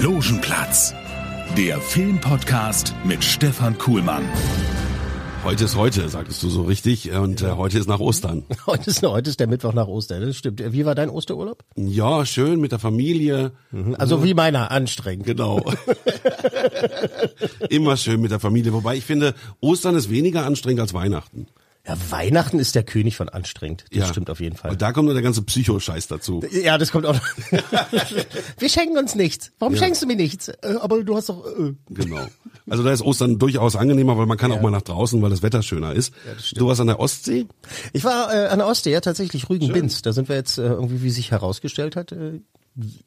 Logenplatz, der Filmpodcast mit Stefan Kuhlmann. Heute ist heute, sagtest du so richtig. Und äh, heute ist nach Ostern. Heute ist, heute ist der Mittwoch nach Ostern, das stimmt. Wie war dein Osterurlaub? Ja, schön mit der Familie. Also wie meiner, anstrengend. Genau. Immer schön mit der Familie. Wobei ich finde, Ostern ist weniger anstrengend als Weihnachten. Ja, Weihnachten ist der König von anstrengend. Das ja. stimmt auf jeden Fall. Und da kommt nur der ganze Psycho-Scheiß dazu. Ja, das kommt auch noch. Wir schenken uns nichts. Warum Ja. schenkst du mir nichts? Äh, aber du hast doch... Äh. Genau. Also da ist Ostern durchaus angenehmer, weil man kann auch mal nach draußen, weil das Wetter schöner ist. du warst an der Ostsee? Ich war äh, an der Ostsee, ja tatsächlich, Rügen-Binz. Da sind wir jetzt äh, irgendwie, wie sich herausgestellt hat, äh,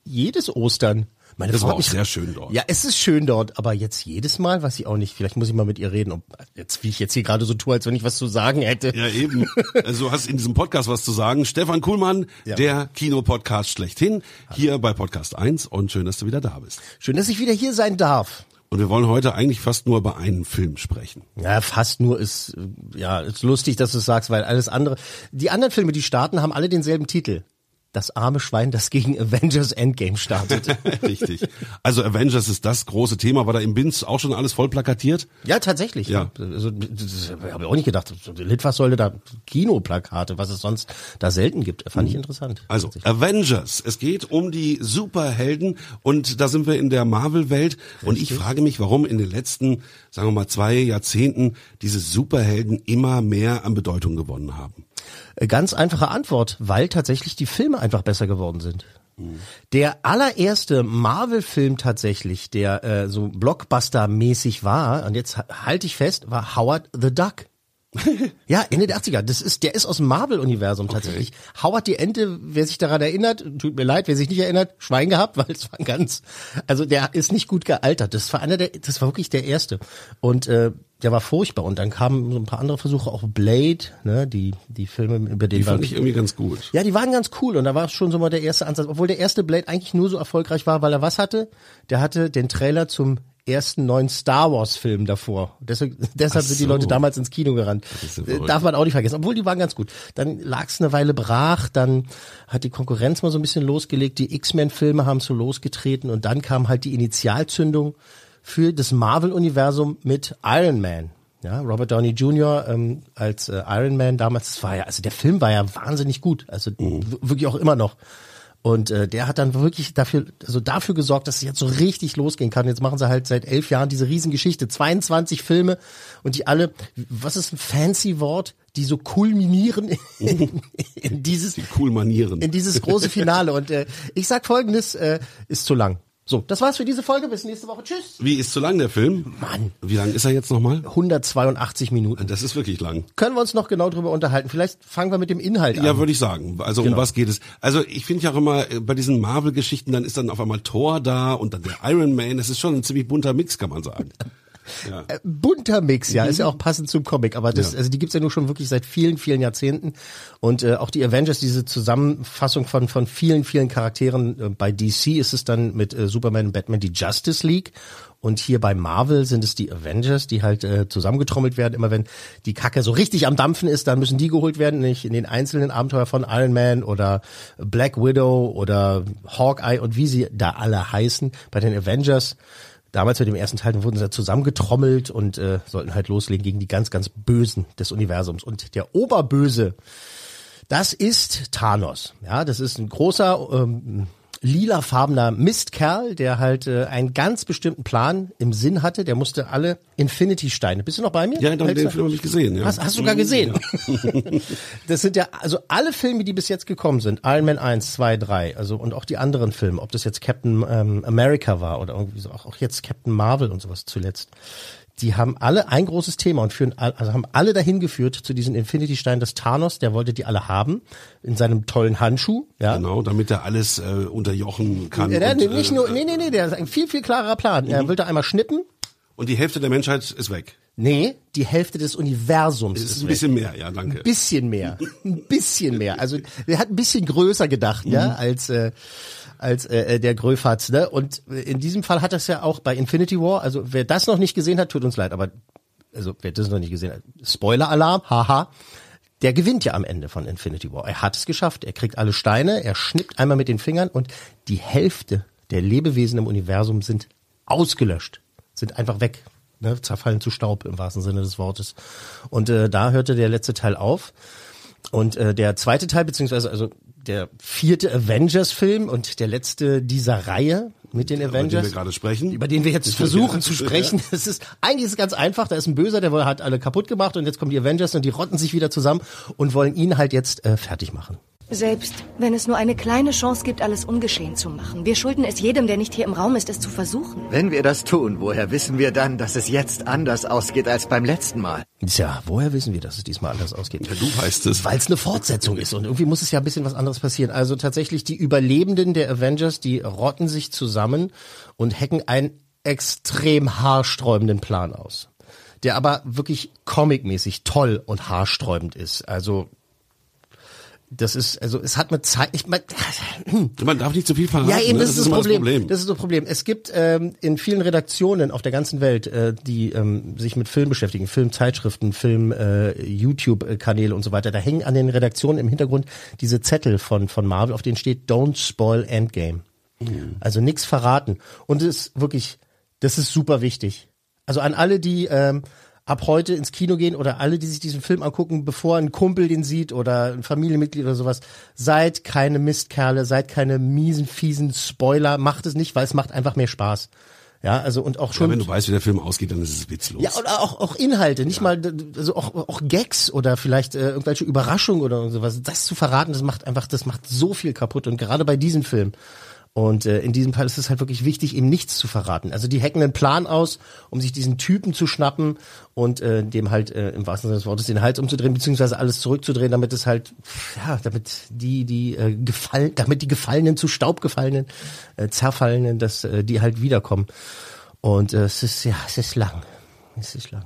jedes Ostern. Meine Das Frau war auch mich- sehr schön dort. Ja, es ist schön dort, aber jetzt jedes Mal, weiß ich auch nicht. Vielleicht muss ich mal mit ihr reden, ob jetzt wie ich jetzt hier gerade so tue, als wenn ich was zu sagen hätte. Ja, eben. Also du hast in diesem Podcast was zu sagen. Stefan Kuhlmann, Ja. der Kinopodcast schlechthin, hier bei Podcast 1 und schön, dass du wieder da bist. Schön, dass ich wieder hier sein darf. Und wir wollen heute eigentlich fast nur über einen Film sprechen. Ja, fast nur ist ja ist lustig, dass du es sagst, weil alles andere. Die anderen Filme, die starten, haben alle denselben Titel. Das arme Schwein, das gegen Avengers Endgame startet. Richtig. Also Avengers ist das große Thema. War da im Binz auch schon alles voll plakatiert? ja, tatsächlich. Ja. Also, das habe ich auch nicht gedacht. Litfaß sollte da Kinoplakate, was es sonst da selten gibt. Fand ich interessant. Also Avengers. Es geht um die Superhelden und da sind wir in der Marvel-Welt. Und ich frage mich, warum in den letzten, sagen wir mal, zwei Jahrzehnten diese Superhelden immer mehr an Bedeutung gewonnen haben. Äh, Ganz einfache Antwort, weil tatsächlich die Filme einfach besser geworden sind. Der allererste Marvel-Film tatsächlich, der äh, so Blockbuster-mäßig war, und jetzt ha- halte ich fest, war Howard the Duck. Ja, Ende der 80er. Das ist, der ist aus dem Marvel-Universum tatsächlich. Howard die Ente, wer sich daran erinnert, tut mir leid, wer sich nicht erinnert, Schwein gehabt, weil es war ganz, also der ist nicht gut gealtert. Das war einer der, das war wirklich der erste. Und äh, der war furchtbar. Und dann kamen so ein paar andere Versuche, auch Blade, ne, die, die Filme, über den Die fand ich irgendwie ganz gut. ja, die waren ganz cool und da war schon so mal der erste Ansatz, obwohl der erste Blade eigentlich nur so erfolgreich war, weil er was hatte? Der hatte den Trailer zum ersten neuen Star Wars Film davor. Deshalb, deshalb Ach sind die so. Leute damals ins Kino gerannt. Darf man auch nicht vergessen, obwohl die waren ganz gut. Dann lag es eine Weile brach, dann hat die Konkurrenz mal so ein bisschen losgelegt, die X-Men Filme haben so losgetreten und dann kam halt die Initialzündung für das Marvel Universum mit Iron Man. Ja, Robert Downey Jr. Ähm, als äh, Iron Man damals, das war ja, also der Film war ja wahnsinnig gut, also w- wirklich auch immer noch. Und äh, der hat dann wirklich dafür, also dafür gesorgt, dass es jetzt so richtig losgehen kann. Jetzt machen sie halt seit elf Jahren diese Riesengeschichte, 22 Filme und die alle, was ist ein fancy Wort, die so kulminieren in, in dieses Die cool in dieses große Finale. Und äh, ich sag Folgendes, äh, ist zu lang. So, das war's für diese Folge. Bis nächste Woche. Tschüss. Wie ist zu lang der Film? Mann. Wie lang ist er jetzt nochmal? 182 Minuten. Das ist wirklich lang. Können wir uns noch genau drüber unterhalten? Vielleicht fangen wir mit dem Inhalt an. Ja, würde ich sagen. Also Genau. um was geht es? Also ich finde ja auch immer äh, bei diesen Marvel-Geschichten, dann ist dann auf einmal Thor da und dann der Iron Man. Das ist schon ein ziemlich bunter Mix, kann man sagen. Ja. Äh, bunter Mix, ja, ist ja auch passend zum Comic, aber das, Ja. also die gibt's ja nur schon wirklich seit vielen, vielen Jahrzehnten und äh, auch die Avengers, diese Zusammenfassung von von vielen, vielen Charakteren. Äh, bei DC ist es dann mit äh, Superman und Batman die Justice League und hier bei Marvel sind es die Avengers, die halt äh, zusammengetrommelt werden. Immer wenn die Kacke so richtig am Dampfen ist, dann müssen die geholt werden, nicht in den einzelnen Abenteuer von Iron Man oder Black Widow oder Hawkeye und wie sie da alle heißen. Bei den Avengers Damals mit dem ersten Teil wurden sie zusammengetrommelt und äh, sollten halt loslegen gegen die ganz, ganz Bösen des Universums. Und der Oberböse, das ist Thanos. Ja, das ist ein großer, ähm, lilafarbener Mistkerl, der halt äh, einen ganz bestimmten Plan im Sinn hatte. Der musste alle Infinity-Steine. Bist du noch bei mir? Ja, den Film habe ich gesehen. Ja. Hast, hast du sogar gesehen? das sind ja, also alle Filme, die bis jetzt gekommen sind, Iron Man 1, 2, 3, also und auch die anderen Filme, ob das jetzt Captain ähm, America war oder irgendwie so, auch, auch jetzt Captain Marvel und sowas zuletzt, die haben alle ein großes Thema und führen, also haben alle dahin geführt zu diesen Infinity-Steinen des Thanos, der wollte die alle haben, in seinem tollen Handschuh, ja. Genau, damit er alles äh, unterjochen kann. Ja, und, nicht äh, nur, nee, nee, nee, der ist ein viel, viel klarer Plan. Er will da einmal schnippen. Und die Hälfte der Menschheit ist weg. Nee, die Hälfte des Universums ist, ist ein weg. bisschen mehr, ja, danke. Ein bisschen mehr. Ein bisschen mehr. Also der hat ein bisschen größer gedacht, Mhm. ja, als äh, als äh, der Gröfatz, ne? Und in diesem Fall hat das ja auch bei Infinity War, also wer das noch nicht gesehen hat, tut uns leid, aber also wer das noch nicht gesehen hat, Spoiler-Alarm, haha. Der gewinnt ja am Ende von Infinity War. Er hat es geschafft. Er kriegt alle Steine, er schnippt einmal mit den Fingern und die Hälfte der Lebewesen im Universum sind ausgelöscht, sind einfach weg, ne? zerfallen zu Staub im wahrsten Sinne des Wortes. Und äh, da hörte der letzte Teil auf. Und äh, der zweite Teil, beziehungsweise also der vierte Avengers-Film und der letzte dieser Reihe mit den Über den Avengers, wir gerade sprechen. über den wir jetzt versuchen zu sprechen. Es ist eigentlich ist es ganz einfach. Da ist ein Böser, der hat alle kaputt gemacht und jetzt kommen die Avengers und die rotten sich wieder zusammen und wollen ihn halt jetzt äh, fertig machen. Selbst wenn es nur eine kleine Chance gibt, alles ungeschehen zu machen. Wir schulden es jedem, der nicht hier im Raum ist, es zu versuchen. Wenn wir das tun, woher wissen wir dann, dass es jetzt anders ausgeht als beim letzten Mal? Tja, woher wissen wir, dass es diesmal anders ausgeht? Ja, du weißt es. Weil es eine Fortsetzung ist und irgendwie muss es ja ein bisschen was anderes passieren. Also tatsächlich die Überlebenden der Avengers, die rotten sich zusammen und hacken einen extrem haarsträubenden Plan aus. Der aber wirklich comicmäßig toll und haarsträubend ist. Also das ist, also es hat mit Zeit, ich mein, Man darf nicht zu viel verraten. ja, eben, ne? das, ist das immer Problem. Das ist das Problem. Es gibt ähm, in vielen Redaktionen auf der ganzen Welt, äh, die ähm, sich mit Film beschäftigen, Filmzeitschriften, Film, äh, YouTube-Kanäle und so weiter. Da hängen an den Redaktionen im Hintergrund diese Zettel von von Marvel, auf denen steht Don't spoil Endgame. Also nichts verraten. Und es ist wirklich, das ist super wichtig. Also an alle, die ähm, ab heute ins Kino gehen oder alle, die sich diesen Film angucken, bevor ein Kumpel den sieht oder ein Familienmitglied oder sowas, seid keine Mistkerle, seid keine miesen, fiesen Spoiler, macht es nicht, weil es macht einfach mehr Spaß. Ja, also und auch Ja, schon. wenn du weißt, wie der Film ausgeht, dann ist es witzlos. Ja, oder auch, auch Inhalte, nicht mal, also auch, auch Gags oder vielleicht äh, irgendwelche Überraschungen oder sowas. Das zu verraten, das macht einfach, das macht so viel kaputt. Und gerade bei diesem Film. Und äh, in diesem Fall ist es halt wirklich wichtig, ihm nichts zu verraten. Also die hacken einen Plan aus, um sich diesen Typen zu schnappen und äh, dem halt äh, im wahrsten Sinne des Wortes den Hals umzudrehen, beziehungsweise alles zurückzudrehen, damit es halt, ja, damit die, die äh, gefallen, damit die Gefallenen zu Staub gefallenen, äh, zerfallenen, dass äh, die halt wiederkommen. Und äh, es ist, ja, es ist lang. Es ist lang.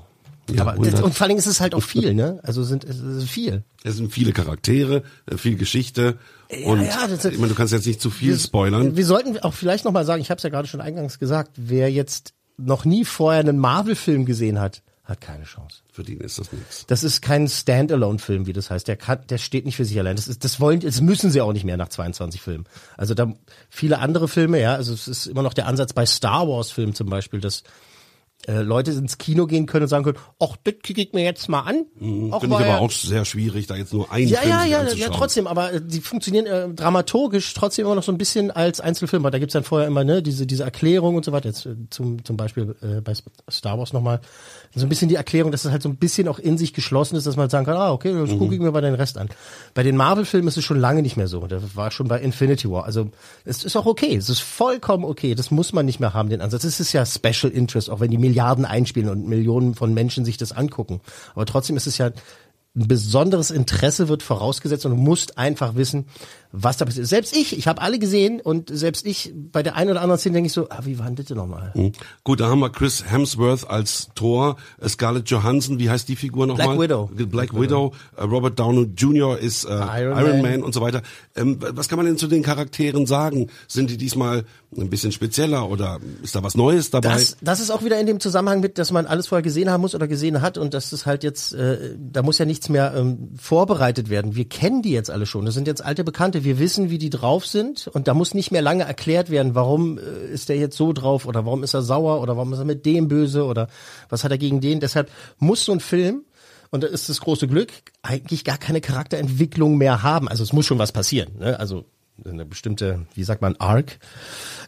Ja, Aber und das, das- und vor allen Dingen ist es halt auch viel, ne? Also sind es ist viel. Es sind viele Charaktere, äh, viel Geschichte. und ja, das- ich meine, du kannst jetzt nicht zu viel spoilern. Wir sollten auch vielleicht noch mal sagen, ich habe es ja gerade schon eingangs gesagt, wer jetzt noch nie vorher einen Marvel-Film gesehen hat, hat keine Chance. Für den ist das nichts. Das ist kein Standalone-Film, wie das heißt. Der kann, der steht nicht für sich allein. Das ist, das wollen, das müssen sie auch nicht mehr nach 22 Filmen. Also da viele andere Filme, ja, also es ist immer noch der Ansatz bei Star Wars-Filmen zum Beispiel, dass äh, Leute ins Kino gehen können und sagen können, ach, das kicke ich mir jetzt mal an. Ach, Finde ich aber ja- auch sehr schwierig, da jetzt nur einen ja, Film ja, ja, ja, anzuschauen. trotzdem, aber äh, die funktionieren äh, dramaturgisch trotzdem immer noch so ein bisschen als Einzelfilm, da gibt's dann vorher immer ne diese diese Erklärung und so weiter. Jetzt äh, zum zum Beispiel äh, bei Star Wars nochmal so ein bisschen die Erklärung, dass es halt so ein bisschen auch in sich geschlossen ist, dass man sagen kann, ah okay, das gucke ich mir mal den Rest an. Bei den Marvel-Filmen ist es schon lange nicht mehr so. Das war schon bei Infinity War. Also es ist auch okay, es ist vollkommen okay. Das muss man nicht mehr haben den Ansatz. Es ist ja Special Interest, auch wenn die Milliarden einspielen und Millionen von Menschen sich das angucken. Aber trotzdem ist es ja ein besonderes Interesse wird vorausgesetzt und du musst einfach wissen, was da passiert. Selbst ich, ich habe alle gesehen und selbst ich, bei der einen oder anderen Szene denke ich so, ah, wie war denn das denn nochmal? Mhm. Gut, da haben wir Chris Hemsworth als Thor, äh, Scarlett Johansson, wie heißt die Figur nochmal? Black Widow. Black, Widow, äh, Robert Downey Jr. ist äh, Iron, Iron Man. Man. und so weiter. Ähm, was kann man denn zu den Charakteren sagen? Sind die diesmal ein bisschen spezieller oder ist da was Neues dabei? Das, das ist auch wieder in dem Zusammenhang mit, dass man alles vorher gesehen haben muss oder gesehen hat und dass es halt jetzt, äh, da muss ja nichts mehr ähm, vorbereitet werden. Wir kennen die jetzt alle schon. Das sind jetzt alte Bekannte. Wir wissen, wie die drauf sind und da muss nicht mehr lange erklärt werden, warum äh, ist der jetzt so drauf oder warum ist er sauer oder warum ist er mit dem böse oder was hat er gegen den. Deshalb muss so ein Film und da ist das große Glück, eigentlich gar keine Charakterentwicklung mehr haben. Also es muss schon was passieren. Ne? Also eine bestimmte, wie sagt man, Arc,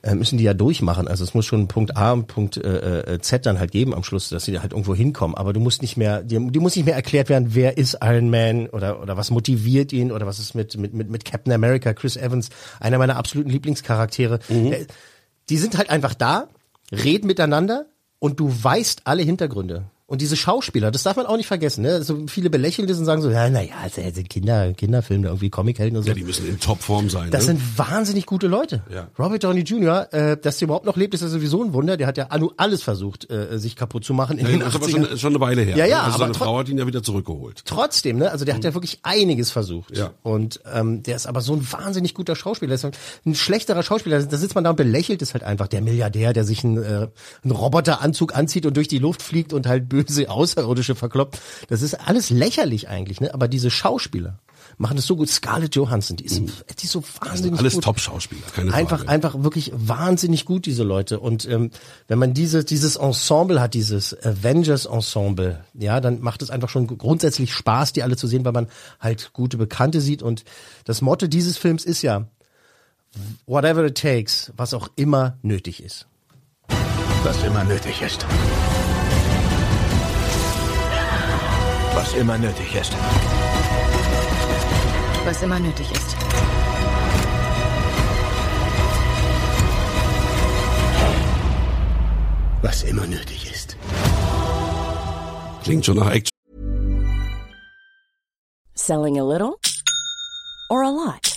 äh, müssen die ja durchmachen. Also es muss schon Punkt A und Punkt äh, äh, Z dann halt geben am Schluss, dass sie halt irgendwo hinkommen. Aber du musst nicht mehr, dir, dir muss nicht mehr erklärt werden, wer ist Iron Man oder oder was motiviert ihn oder was ist mit mit mit, mit Captain America, Chris Evans, einer meiner absoluten Lieblingscharaktere. Äh, Die sind halt einfach da, reden miteinander und du weißt alle Hintergründe. Und diese Schauspieler, das darf man auch nicht vergessen. Ne? So viele belächeln das und sagen so, ja, naja, also, also Kinder, Kinderfilme, irgendwie Comichelden und so. Ja, die müssen in Topform sein. Das ne? sind wahnsinnig gute Leute. Ja. Robert Downey Jr., äh, dass der überhaupt noch lebt, ist ja sowieso ein Wunder. Der hat ja anu- alles versucht, äh, sich kaputt zu machen in ja, den das ist aber 80ern. schon, schon eine Weile her. Ja, ja, ne? also aber seine Frau hat ihn ja wieder zurückgeholt. Trotzdem, ne? Also der hat ja wirklich einiges versucht. Mhm. Ja. Und ähm, der ist aber so ein wahnsinnig guter Schauspieler. Ist ein schlechterer Schauspieler. Da sitzt man da und belächelt es halt einfach. Der Milliardär, der sich einen, äh, einen Roboteranzug anzieht und durch die Luft fliegt und halt böse Außerirdische verkloppt. Das ist alles lächerlich eigentlich, ne? Aber diese Schauspieler machen das so gut. Scarlett Johansson, die ist, die ist so wahnsinnig Mhm. Alles gut. Top-Schauspieler, keine Einfach, Frage. einfach wirklich wahnsinnig gut, diese Leute. Und ähm, wenn man diese, dieses Ensemble hat, dieses Avengers-Ensemble, ja, dann macht es einfach schon grundsätzlich Spaß, die alle zu sehen, weil man halt gute Bekannte sieht. Und das Motto dieses Films ist ja, whatever it takes, was auch immer nötig ist. Was immer nötig ist. Was immer nötig ist. Was immer nötig ist. Was immer nötig ist. Klingt schon nach Action. Selling a little or a lot?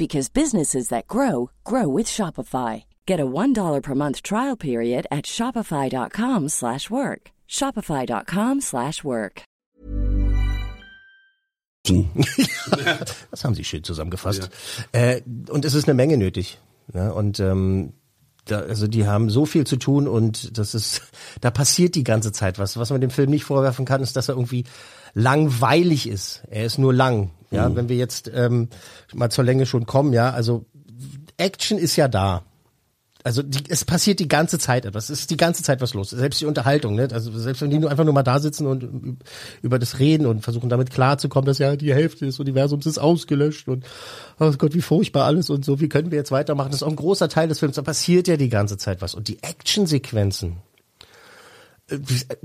because businesses that grow grow with Shopify. Get a $1 per month trial period at shopify.com slash work. shopify.com slash work. Das haben Sie schön zusammengefasst. Äh, und es ist eine Menge nötig. Ne? Und ähm, da, also die haben so viel zu tun und das ist, da passiert die ganze Zeit was. Was man dem Film nicht vorwerfen kann, ist, dass er irgendwie langweilig ist. Er ist nur lang. Ja, wenn wir jetzt ähm, mal zur Länge schon kommen, ja, also Action ist ja da. Also die, es passiert die ganze Zeit etwas. Es ist die ganze Zeit was los. Selbst die Unterhaltung, ne? Also selbst wenn die nur einfach nur mal da sitzen und über das reden und versuchen damit klarzukommen, dass ja die Hälfte des Universums ist ausgelöscht und oh Gott, wie furchtbar alles und so, wie können wir jetzt weitermachen? Das ist auch ein großer Teil des Films. Da passiert ja die ganze Zeit was. Und die Actionsequenzen,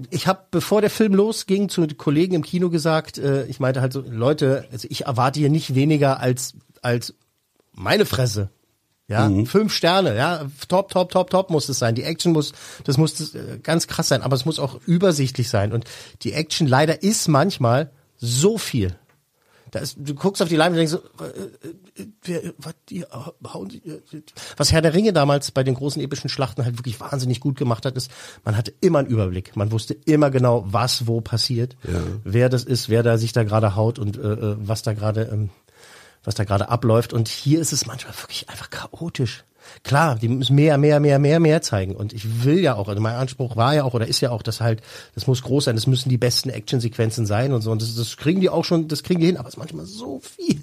ich habe, bevor der Film losging, zu Kollegen im Kino gesagt, äh, ich meinte halt so, Leute, also ich erwarte hier nicht weniger als, als meine Fresse. Ja, fünf Sterne, ja, top, top, top, top muss es sein. Die Action muss, das muss äh, ganz krass sein, aber es muss auch übersichtlich sein. Und die Action leider ist manchmal so viel. Da ist, du guckst auf die Leinwand und denkst so, äh, äh, wer, was, die, hauen äh, was Herr der Ringe damals bei den großen epischen Schlachten halt wirklich wahnsinnig gut gemacht hat, ist, man hatte immer einen Überblick. Man wusste immer genau, was wo passiert, wer das ist, wer da sich da gerade haut und äh, was da gerade ähm, was da gerade abläuft. Und hier ist es manchmal wirklich einfach chaotisch. Klar, die müssen mehr, mehr, mehr, mehr, mehr zeigen. Und ich will ja auch, also mein Anspruch war ja auch oder ist ja auch, dass halt, das muss groß sein, das müssen die besten Actionsequenzen sein und so. Und das, das kriegen die auch schon, das kriegen die hin, aber es ist manchmal so viel.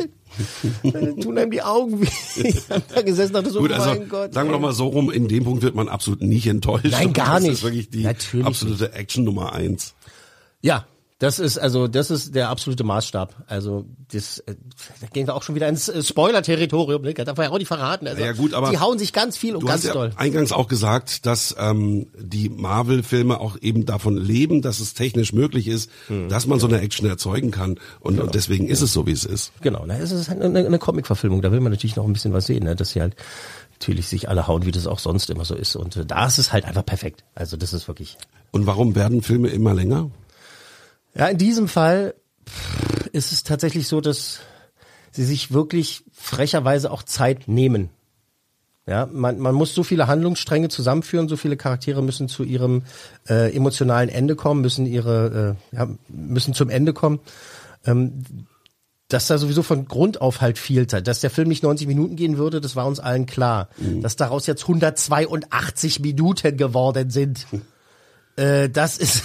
Tun einem die Augen weh. Ich hab da gesessen dachte so, Gut, also mein Gott. sagen wir doch mal so rum, in dem Punkt wird man absolut nicht enttäuscht. Nein, gar das nicht. ist wirklich die Natürlich absolute Action Nummer eins. Ja, das ist also das ist der absolute Maßstab. Also das äh, da gehen wir auch schon wieder ins äh, Spoiler-Territorium. Ne? Darf man ja auch nicht verraten. Also, Ja, gut, aber die hauen sich ganz viel und Du ganz hast ja doll. eingangs auch gesagt, dass ähm, die Marvel-Filme auch eben davon leben, dass es technisch möglich ist, Hm. dass man so eine Action erzeugen kann. Und, und deswegen ist es so, wie es ist. Genau, na, es ist halt eine, eine Comic-Verfilmung. Da will man natürlich noch ein bisschen was sehen, ne? dass sie halt natürlich sich alle hauen, wie das auch sonst immer so ist. Und äh, da ist es halt einfach perfekt. Also das ist wirklich. Und warum werden Filme immer länger? Ja, in diesem Fall ist es tatsächlich so, dass sie sich wirklich frecherweise auch Zeit nehmen. Ja, man, man muss so viele Handlungsstränge zusammenführen, so viele Charaktere müssen zu ihrem äh, emotionalen Ende kommen, müssen ihre, äh, ja, müssen zum Ende kommen. Ähm, dass da sowieso von Grund auf halt viel Zeit, dass der Film nicht 90 Minuten gehen würde, das war uns allen klar. Dass daraus jetzt 182 Minuten geworden sind, äh, das ist,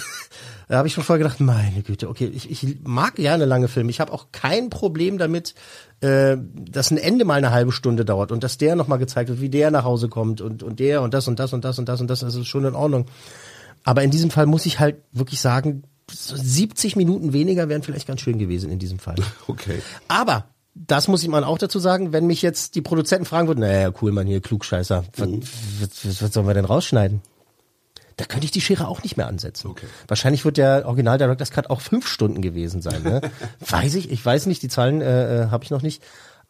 da habe ich schon vorher gedacht, meine Güte, okay, ich, ich mag gerne lange Filme. Ich habe auch kein Problem damit, äh, dass ein Ende mal eine halbe Stunde dauert und dass der nochmal gezeigt wird, wie der nach Hause kommt und, und der und das und das und das und das und das, das ist schon in Ordnung. Aber in diesem Fall muss ich halt wirklich sagen, so 70 Minuten weniger wären vielleicht ganz schön gewesen in diesem Fall. Okay. Aber das muss ich mal auch dazu sagen, wenn mich jetzt die Produzenten fragen würden, naja, cool, man hier, Klugscheißer, was, was, was sollen wir denn rausschneiden? Da könnte ich die Schere auch nicht mehr ansetzen. Okay. Wahrscheinlich wird der Original Director's Cut auch fünf Stunden gewesen sein. Ne? weiß ich, ich weiß nicht, die Zahlen äh, äh, habe ich noch nicht.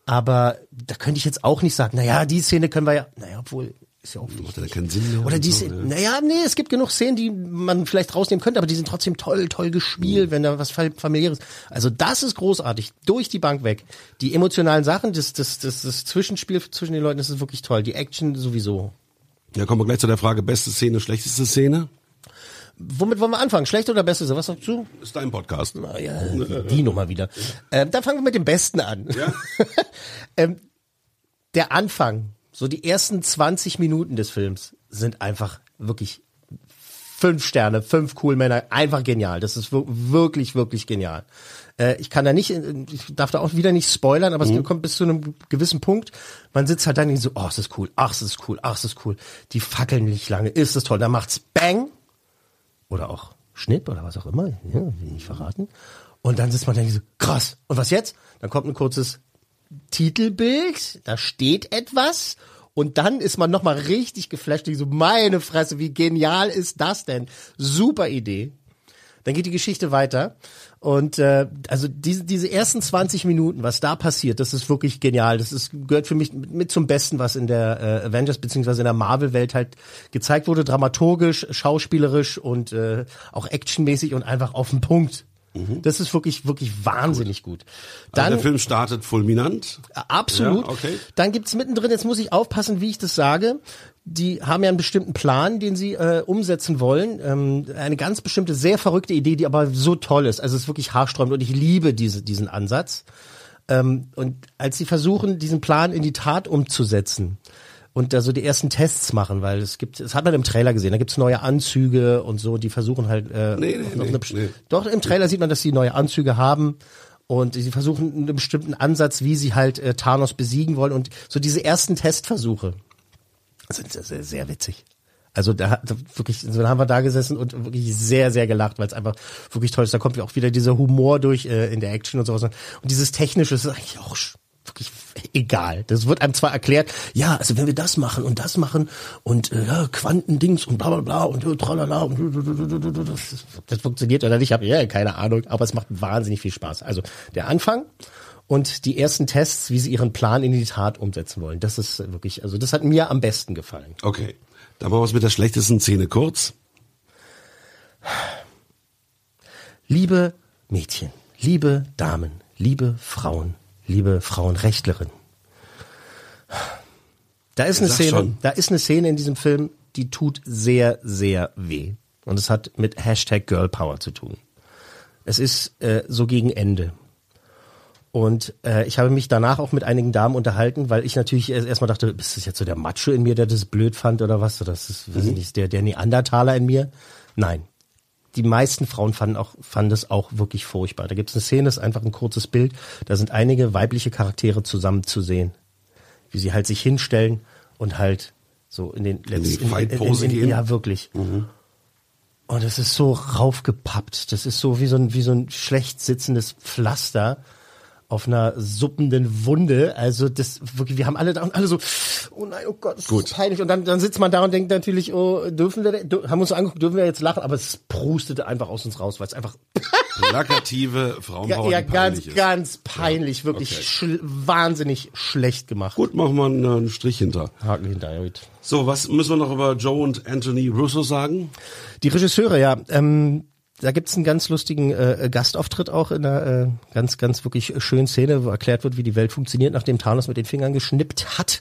Aber da könnte ich jetzt auch nicht sagen, naja, die Szene können wir ja, naja, obwohl, ist ja auch wichtig. ja keinen Sinn mehr Oder die so, Szene, ne? naja, nee, es gibt genug Szenen, die man vielleicht rausnehmen könnte, aber die sind trotzdem toll, toll gespielt, wenn da was fam- familiäres. Also das ist großartig, durch die Bank weg. Die emotionalen Sachen, das, das, das, das Zwischenspiel zwischen den Leuten, das ist wirklich toll. Die Action sowieso. Ja, kommen wir gleich zu der Frage, beste Szene, schlechteste Szene? Womit wollen wir anfangen? Schlechte oder beste? Was sagst du? Ist dein Podcast. Ah, ja, die Nummer wieder. Ähm, dann fangen wir mit dem Besten an. Ja. ähm, der Anfang, so die ersten 20 Minuten des Films sind einfach wirklich fünf Sterne, fünf cool Männer, einfach genial. Das ist wir- wirklich, wirklich genial. Äh, ich kann da nicht, äh, ich darf da auch wieder nicht spoilern, aber es kommt bis zu einem gewissen Punkt. Man sitzt halt dann so, oh, es ist cool, ach, es ist cool, ach, es ist cool. Die fackeln nicht lange, ist es toll. Dann macht's Bang oder auch Schnipp oder was auch immer, ja, will ich nicht verraten. Und dann sitzt man da und so, krass. Und was jetzt? Dann kommt ein kurzes Titelbild, da steht etwas und dann ist man nochmal richtig geflasht, so meine Fresse, wie genial ist das denn? Super Idee. Dann geht die Geschichte weiter und äh, also diese diese ersten 20 Minuten, was da passiert, das ist wirklich genial. Das ist gehört für mich mit, zum Besten, was in der äh, Avengers beziehungsweise in der Marvel Welt halt gezeigt wurde, dramaturgisch, schauspielerisch und äh, auch actionmäßig und einfach auf den Punkt. Das ist wirklich wirklich wahnsinnig gut. Also Dann der Film startet fulminant. Absolut. Ja, okay. Dann gibt's mittendrin, jetzt muss ich aufpassen, wie ich das sage. Die haben ja einen bestimmten Plan, den sie äh, umsetzen wollen. Ähm, eine ganz bestimmte, sehr verrückte Idee, die aber so toll ist. Also es ist wirklich haarsträubend und ich liebe diese, diesen Ansatz. Ähm, und als sie versuchen, diesen Plan in die Tat umzusetzen und da so die ersten Tests machen, weil es gibt, das hat man im Trailer gesehen, da gibt's neue Anzüge und so, die versuchen halt, äh, Nee, nee, eine nee. doch im Trailer sieht man, dass sie neue Anzüge haben und sie versuchen einen bestimmten Ansatz, wie sie halt äh, Thanos besiegen wollen und so diese ersten Testversuche sind sehr, sehr, sehr witzig. Also da hat wirklich, so haben wir da gesessen und wirklich sehr, sehr gelacht, weil es einfach wirklich toll ist. Da kommt auch wieder dieser Humor durch äh, in der Action und sowas. Und dieses Technische ist eigentlich auch egal. Das wird einem zwar erklärt, ja, also wenn wir das machen und das machen und äh, ja, Quantendings und bla bla bla und äh, tralala und das, das funktioniert oder nicht, ich habe ja keine Ahnung, aber es macht wahnsinnig viel Spaß. Also der Anfang und die ersten Tests, wie sie ihren Plan in die Tat umsetzen wollen. Das ist wirklich, also das hat mir am besten gefallen. Okay. Dann machen wir es mit der schlechtesten Szene kurz. Liebe Mädchen, liebe Damen, liebe Frauen, liebe Frauenrechtlerin. Da ist eine Sag Szene, schon. da ist eine Szene in diesem Film, die tut sehr, sehr weh. Und es hat mit Hashtag Girl Power zu tun. Es ist äh, so gegen Ende. Und äh, ich habe mich danach auch mit einigen Damen unterhalten, weil ich natürlich erst erstmal dachte, ist das jetzt so der Macho in mir, der das blöd fand oder was? Oder das ist, weiß ich nicht, der, der Neandertaler in mir? Nein. Die meisten Frauen fanden auch, fanden das auch wirklich furchtbar. Da gibt es eine Szene, das ist einfach ein kurzes Bild. Da sind einige weibliche Charaktere zusammen zu sehen. Wie sie halt sich hinstellen und halt so in den letzten, Fight-Pose gehen? ja, wirklich. Und es ist so raufgepappt. Das ist so wie so ein, wie so ein schlecht sitzendes Pflaster auf einer suppenden Wunde. Also das wirklich, wir haben alle da und alle so, oh nein, oh Gott, das Gut. ist peinlich. Und dann, dann sitzt man da und denkt natürlich, oh, dürfen wir, haben uns so angeguckt, dürfen wir jetzt lachen? Aber es prustete einfach aus uns raus, weil es einfach Plakative ja, Frauenpower, ja die ganz, ist. ganz peinlich, wirklich okay. schl- wahnsinnig schlecht gemacht. Gut, machen wir einen, einen Strich hinter. Haken hinterher. gut. So, was müssen wir noch über Joe und Anthony Russo sagen? Die Regisseure, ja. Ähm, da gibt's einen ganz lustigen äh, Gastauftritt auch in einer äh, ganz, ganz wirklich schönen Szene, wo erklärt wird, wie die Welt funktioniert, nachdem Thanos mit den Fingern geschnippt hat.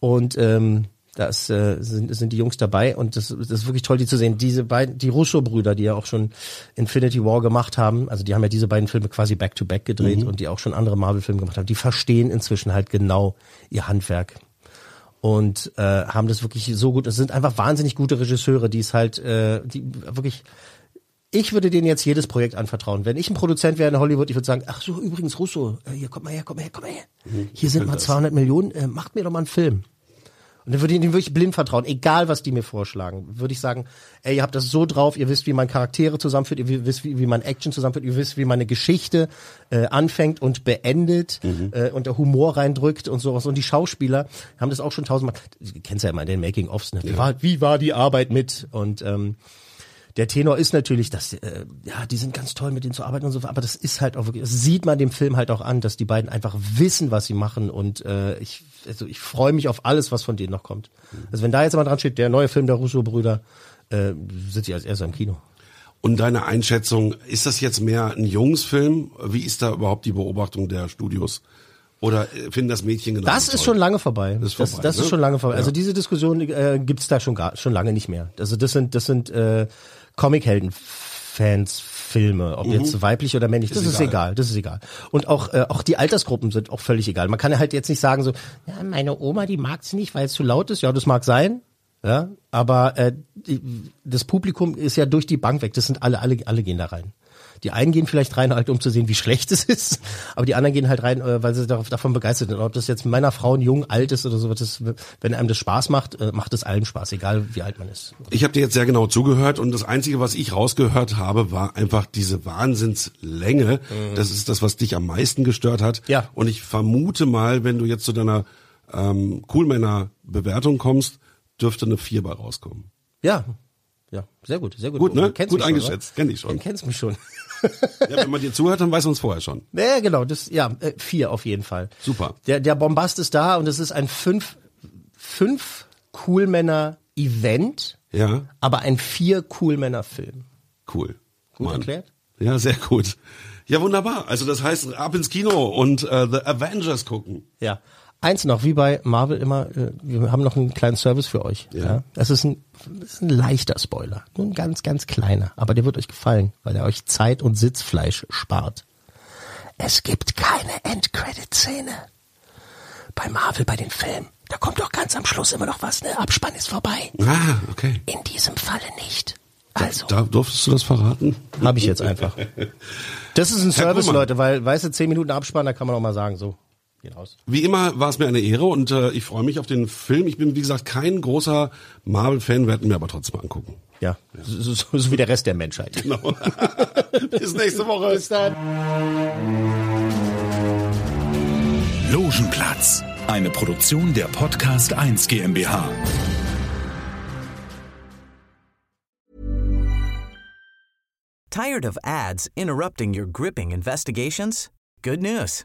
Und ähm, da ist, äh, sind, sind die Jungs dabei und das, das ist wirklich toll, die zu sehen. Diese beiden, die Russo-Brüder, die ja auch schon Infinity War gemacht haben, also die haben ja diese beiden Filme quasi back-to-back gedreht und die auch schon andere Marvel-Filme gemacht haben, die verstehen inzwischen halt genau ihr Handwerk und äh, haben das wirklich so gut. Es sind einfach wahnsinnig gute Regisseure, die es halt, äh, die wirklich. Ich würde denen jetzt jedes Projekt anvertrauen. Wenn ich ein Produzent wäre in Hollywood, ich würde sagen, ach so, übrigens Russo, äh, hier, komm mal her, komm mal her, komm mal her. Hier sind mal 200 Millionen, äh, macht mir doch mal einen Film. Und dann würde ich denen wirklich blind vertrauen, egal was die mir vorschlagen. Würde ich sagen, ey, ihr habt das so drauf, ihr wisst, wie man Charaktere zusammenführt, ihr wisst, wie, wie man Action zusammenführt, ihr wisst, wie man eine Geschichte äh, anfängt und beendet Mhm. äh, und der Humor reindrückt und sowas. Und die Schauspieler haben das auch schon tausendmal, du kennst ja immer in den Making-ofs, ne? wie, war, wie war die Arbeit mit? Und ähm, der Tenor ist natürlich, dass äh, ja, die sind ganz toll mit denen zu arbeiten und so, aber das ist halt auch wirklich, das sieht man dem Film halt auch an, dass die beiden einfach wissen, was sie machen und äh, ich also ich freue mich auf alles, was von denen noch kommt. Also wenn da jetzt mal dran steht, der neue Film der Russo-Brüder, äh, sind die als erster im Kino. Und deine Einschätzung, ist das jetzt mehr ein Jungsfilm? Wie ist da überhaupt die Beobachtung der Studios? Oder äh, finden das Mädchen genau? Das ist schon lange vorbei. Das ist das, vorbei, das ne? ist schon lange vorbei. Ja. Also diese Diskussion äh, gibt's da schon gar, schon lange nicht mehr. Also das sind das sind äh, Comic-Helden-Fans. Filme, ob jetzt weiblich oder männlich, das Mhm. Ist ist, egal. egal. das ist egal. Und auch äh, auch die Altersgruppen sind auch völlig egal. Man kann ja halt jetzt nicht sagen so, ja, meine Oma, die mag's nicht, weil es zu laut ist. Ja, das mag sein. Ja, aber äh, die, das Publikum ist ja durch die Bank weg. Das sind alle, alle, alle gehen da rein. Die einen gehen vielleicht rein, halt um zu sehen, wie schlecht es ist, aber die anderen gehen halt rein, äh, weil sie davon begeistert sind. Ob das jetzt Männer, Frauen, jung, alt ist oder so, das, wenn einem das Spaß macht, äh, macht es allen Spaß, egal wie alt man ist. Ich habe dir jetzt sehr genau zugehört und das Einzige, was ich rausgehört habe, war einfach diese Wahnsinnslänge. Das ist das, was dich am meisten gestört hat. Mhm. Ja. Und ich vermute mal, wenn du jetzt zu deiner ähm, Coolmänner-Bewertung kommst, dürfte eine 4 bei rauskommen. Ja, ja, sehr gut, sehr gut. Gut, ne? Gut schon, eingeschätzt, kenn ich schon. Du kennst mich schon. Ja, wenn man dir zuhört, dann weiß man es vorher schon. Ja, genau, das, ja, äh, vier auf jeden Fall. Super. Der, der Bombast ist da und es ist ein fünf, fünf Coolmänner-Event, Ja, aber ein vier Coolmänner-Film. cool. Gut erklärt? Ja, sehr gut. Ja, wunderbar. Also das heißt, ab ins Kino und äh, The Avengers gucken. Ja. Eins noch, wie bei Marvel immer, äh, wir haben noch einen kleinen Service für euch. Ja. Ja. Das ist ein, das ist ein leichter Spoiler. Nur ein ganz, ganz kleiner. Aber der wird euch gefallen, weil er euch Zeit und Sitzfleisch spart. Es gibt keine Endcredit-Szene. Bei Marvel, bei den Filmen. Da kommt doch ganz am Schluss immer noch was, ne? Abspann ist vorbei. Ah, okay. In diesem Falle nicht. Also, Da durftest du das verraten? habe ich jetzt einfach. Das ist ein Service. Leute, weil, weißt du, zehn Minuten Abspann, da kann man auch mal sagen, so, geht raus. Wie immer war es mir eine Ehre und äh, ich freue mich auf den Film. Ich bin, wie gesagt, kein großer Marvel-Fan, werden mir aber trotzdem angucken. Ja, so, so, so wie der Rest der Menschheit. Genau. Bis nächste Woche. Bis dann. Logenplatz, eine Produktion der Podcast 1 GmbH. Tired of ads interrupting your gripping investigations? Good news.